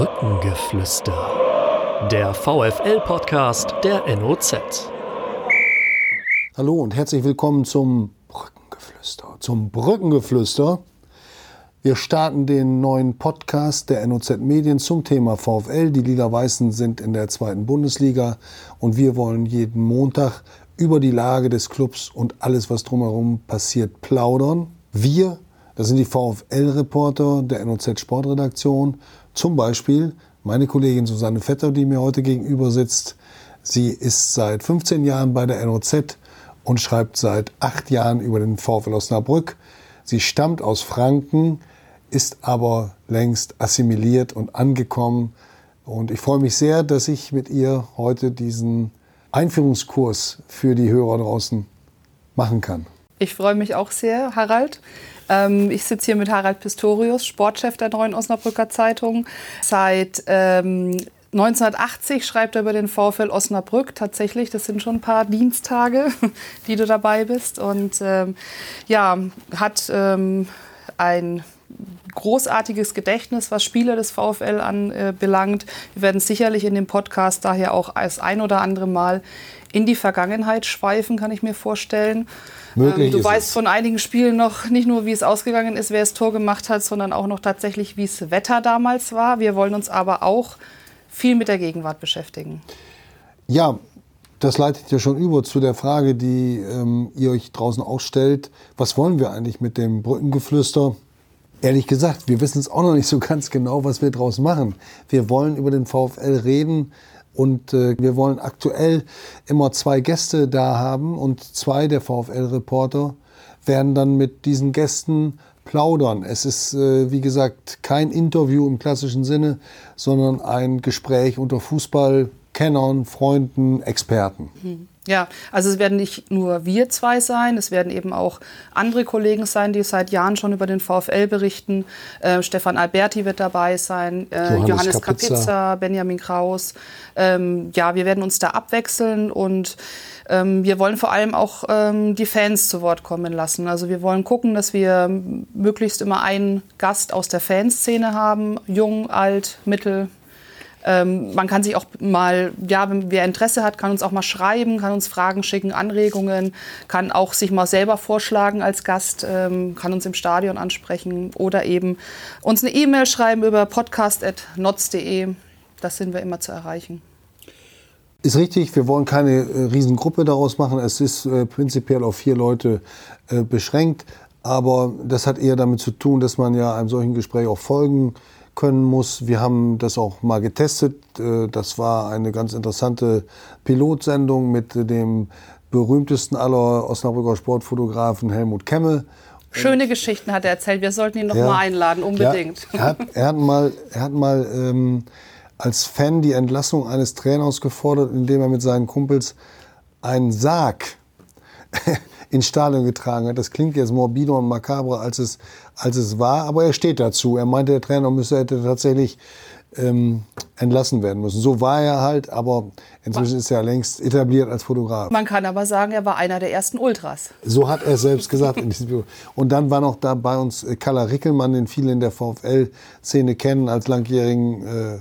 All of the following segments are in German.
Brückengeflüster. Der VFL-Podcast der NOZ. Hallo und herzlich willkommen zum Brückengeflüster. Zum Brückengeflüster. Wir starten den neuen Podcast der NOZ Medien zum Thema VfL. Die Lila-Weißen sind in der zweiten Bundesliga und wir wollen jeden Montag über die Lage des Clubs und alles, was drumherum passiert, plaudern. Wir, das sind die VfL-Reporter der NOZ Sportredaktion zum Beispiel meine Kollegin Susanne Vetter, die mir heute gegenüber sitzt. Sie ist seit 15 Jahren bei der NOZ und schreibt seit acht Jahren über den VfL Osnabrück. Sie stammt aus Franken, ist aber längst assimiliert und angekommen. Und ich freue mich sehr, dass ich mit ihr heute diesen Einführungskurs für die Hörer draußen machen kann. Ich freue mich auch sehr, Harald. Ähm, ich sitze hier mit Harald Pistorius, Sportchef der Neuen Osnabrücker Zeitung. Seit ähm, 1980 schreibt er über den VfL Osnabrück. Tatsächlich, das sind schon ein paar Dienstage, die du dabei bist. Und ähm, ja, hat ähm, ein großartiges Gedächtnis, was Spiele des VfL anbelangt. Wir werden sicherlich in dem Podcast daher auch als ein oder andere Mal in die Vergangenheit schweifen, kann ich mir vorstellen. Möglich ähm, du weißt es. von einigen Spielen noch nicht nur, wie es ausgegangen ist, wer das Tor gemacht hat, sondern auch noch tatsächlich, wie es Wetter damals war. Wir wollen uns aber auch viel mit der Gegenwart beschäftigen. Ja, das leitet ja schon über zu der Frage, die ähm, ihr euch draußen auch stellt. Was wollen wir eigentlich mit dem Brückengeflüster? Ehrlich gesagt, wir wissen es auch noch nicht so ganz genau, was wir draus machen. Wir wollen über den VfL reden, und äh, wir wollen aktuell immer zwei Gäste da haben und zwei der VfL-Reporter werden dann mit diesen Gästen plaudern. Es ist, äh, wie gesagt, kein Interview im klassischen Sinne, sondern ein Gespräch unter Fußballkennern, Freunden, Experten. Mhm. Ja, also es werden nicht nur wir zwei sein, es werden eben auch andere Kollegen sein, die seit Jahren schon über den VfL berichten. Äh, Stefan Alberti wird dabei sein, äh, Johannes, Johannes Kapitza. Kapitza, Benjamin Kraus. Ähm, ja, wir werden uns da abwechseln und ähm, wir wollen vor allem auch ähm, die Fans zu Wort kommen lassen. Also wir wollen gucken, dass wir möglichst immer einen Gast aus der Fanszene haben, jung, alt, mittel, ähm, man kann sich auch mal, ja, wer Interesse hat, kann uns auch mal schreiben, kann uns Fragen schicken, Anregungen, kann auch sich mal selber vorschlagen als Gast, ähm, kann uns im Stadion ansprechen oder eben uns eine E-Mail schreiben über podcast.notz.de. Das sind wir immer zu erreichen. Ist richtig, wir wollen keine äh, Riesengruppe daraus machen. Es ist äh, prinzipiell auf vier Leute äh, beschränkt. Aber das hat eher damit zu tun, dass man ja einem solchen Gespräch auch folgen können muss. Wir haben das auch mal getestet. Äh, das war eine ganz interessante Pilotsendung mit dem berühmtesten aller Osnabrücker Sportfotografen Helmut Kemme. Schöne Geschichten hat er erzählt. Wir sollten ihn noch ja, mal einladen, unbedingt. Ja, er, hat, er hat mal, er hat mal ähm, als Fan die Entlassung eines Trainers gefordert, indem er mit seinen Kumpels einen Sarg ins Stadion getragen hat. Das klingt jetzt morbider und makaber, als es, als es war, aber er steht dazu. Er meinte, der Trainer müsse hätte tatsächlich ähm, entlassen werden müssen. So war er halt, aber inzwischen ist er längst etabliert als Fotograf. Man kann aber sagen, er war einer der ersten Ultras. So hat er selbst gesagt in diesem Video. Und dann war noch da bei uns äh, Kalla Rickelmann, den viele in der VfL-Szene kennen, als langjährigen äh,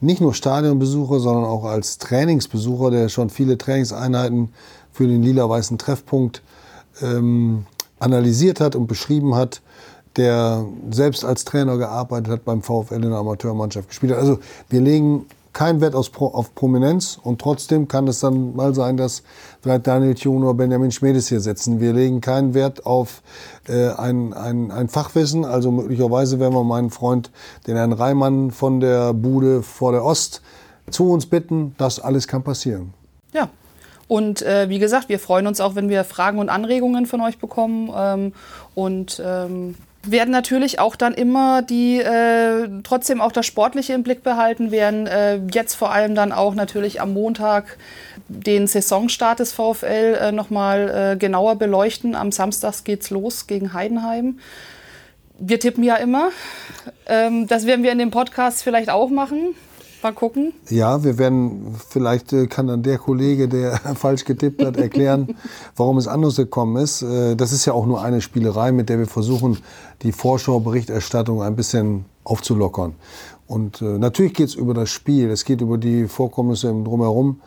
nicht nur Stadionbesucher, sondern auch als Trainingsbesucher, der schon viele Trainingseinheiten für den lila-weißen Treffpunkt ähm, analysiert hat und beschrieben hat, der selbst als Trainer gearbeitet hat, beim VfL in der Amateurmannschaft gespielt hat. Also wir legen keinen Wert auf, auf Prominenz und trotzdem kann es dann mal sein, dass vielleicht Daniel Thun oder Benjamin Schmedes hier sitzen. Wir legen keinen Wert auf äh, ein, ein, ein Fachwissen. Also möglicherweise werden wir meinen Freund, den Herrn Reimann von der Bude vor der Ost, zu uns bitten. Das alles kann passieren. Ja, und äh, wie gesagt, wir freuen uns auch, wenn wir Fragen und Anregungen von euch bekommen. Ähm, und ähm, werden natürlich auch dann immer die äh, trotzdem auch das Sportliche im Blick behalten, werden äh, jetzt vor allem dann auch natürlich am Montag den Saisonstart des VfL äh, nochmal äh, genauer beleuchten. Am Samstag geht's los gegen Heidenheim. Wir tippen ja immer. Ähm, das werden wir in dem Podcast vielleicht auch machen. Mal gucken. Ja, wir werden, vielleicht äh, kann dann der Kollege, der falsch getippt hat, erklären, warum es anders gekommen ist. Äh, das ist ja auch nur eine Spielerei, mit der wir versuchen, die Vorschauberichterstattung ein bisschen aufzulockern. Und äh, natürlich geht es über das Spiel, es geht über die Vorkommnisse im Drumherum.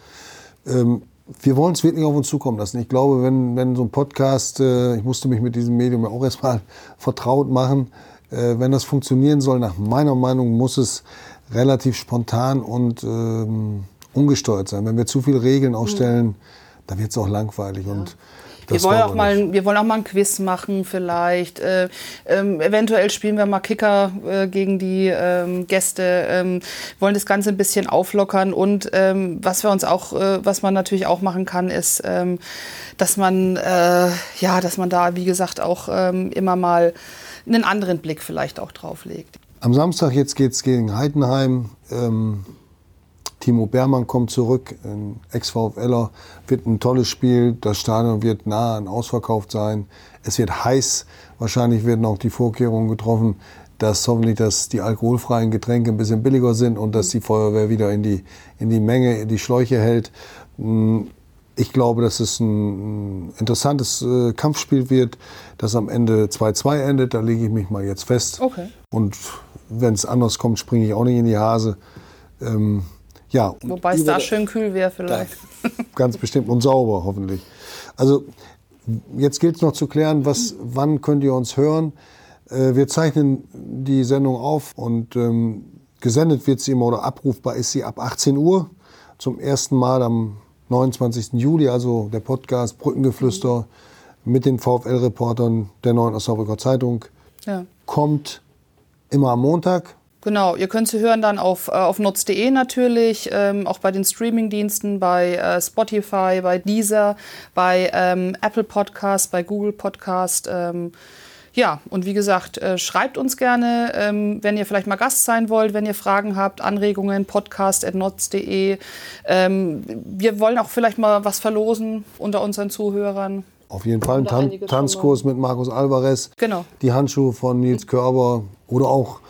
Ähm, wir wollen es wirklich auf uns zukommen lassen. Ich glaube, wenn, wenn so ein Podcast, ich musste mich mit diesem Medium ja auch erstmal vertraut machen, wenn das funktionieren soll, nach meiner Meinung muss es relativ spontan und ähm, ungesteuert sein. Wenn wir zu viele Regeln aufstellen, mhm. dann wird es auch langweilig. Ja. Und wir wollen, auch mal, wir wollen auch mal ein Quiz machen vielleicht. Äh, ähm, eventuell spielen wir mal Kicker äh, gegen die ähm, Gäste, ähm, wollen das Ganze ein bisschen auflockern. Und ähm, was wir uns auch, äh, was man natürlich auch machen kann, ist, ähm, dass man, äh, ja, dass man da, wie gesagt, auch ähm, immer mal einen anderen Blick vielleicht auch drauf legt. Am Samstag jetzt geht es gegen Heidenheim. Timo Beermann kommt zurück, ein Ex-VfLer, wird ein tolles Spiel. Das Stadion wird nah an ausverkauft sein. Es wird heiß. Wahrscheinlich werden auch die Vorkehrungen getroffen, dass hoffentlich dass die alkoholfreien Getränke ein bisschen billiger sind und dass die Feuerwehr wieder in die, in die Menge, in die Schläuche hält. Ich glaube, dass es ein interessantes äh, Kampfspiel wird, das am Ende 2-2 endet. Da lege ich mich mal jetzt fest. Okay. Und wenn es anders kommt, springe ich auch nicht in die Hase. Ähm, ja, Wobei es da schön kühl wäre vielleicht. Ganz bestimmt und sauber hoffentlich. Also jetzt gilt es noch zu klären, was, wann könnt ihr uns hören. Äh, wir zeichnen die Sendung auf und ähm, gesendet wird sie immer oder abrufbar ist sie ab 18 Uhr zum ersten Mal am 29. Juli, also der Podcast Brückengeflüster mit den VfL-Reportern der Neuen Osnabrücker Zeitung. Ja. Kommt immer am Montag, Genau, ihr könnt sie hören dann auf, äh, auf nutz.de natürlich, ähm, auch bei den Streamingdiensten, bei äh, Spotify, bei Deezer, bei ähm, Apple Podcast, bei Google Podcast. Ähm, ja, und wie gesagt, äh, schreibt uns gerne, ähm, wenn ihr vielleicht mal Gast sein wollt, wenn ihr Fragen habt, Anregungen, podcast.notz.de. Ähm, wir wollen auch vielleicht mal was verlosen unter unseren Zuhörern. Auf jeden Fall ein Tan Tanzkurs mit Markus Alvarez. Genau. Die Handschuhe von Nils Körber oder auch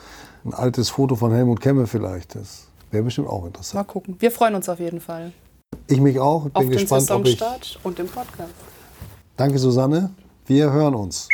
ein altes Foto von Helmut Kemme vielleicht. Das wäre bestimmt auch interessant. Mal gucken. Wir freuen uns auf jeden Fall. Ich mich auch. Bin auf gespannt, den Saisonstart ob ich... und den Podcast. Danke, Susanne. Wir hören uns.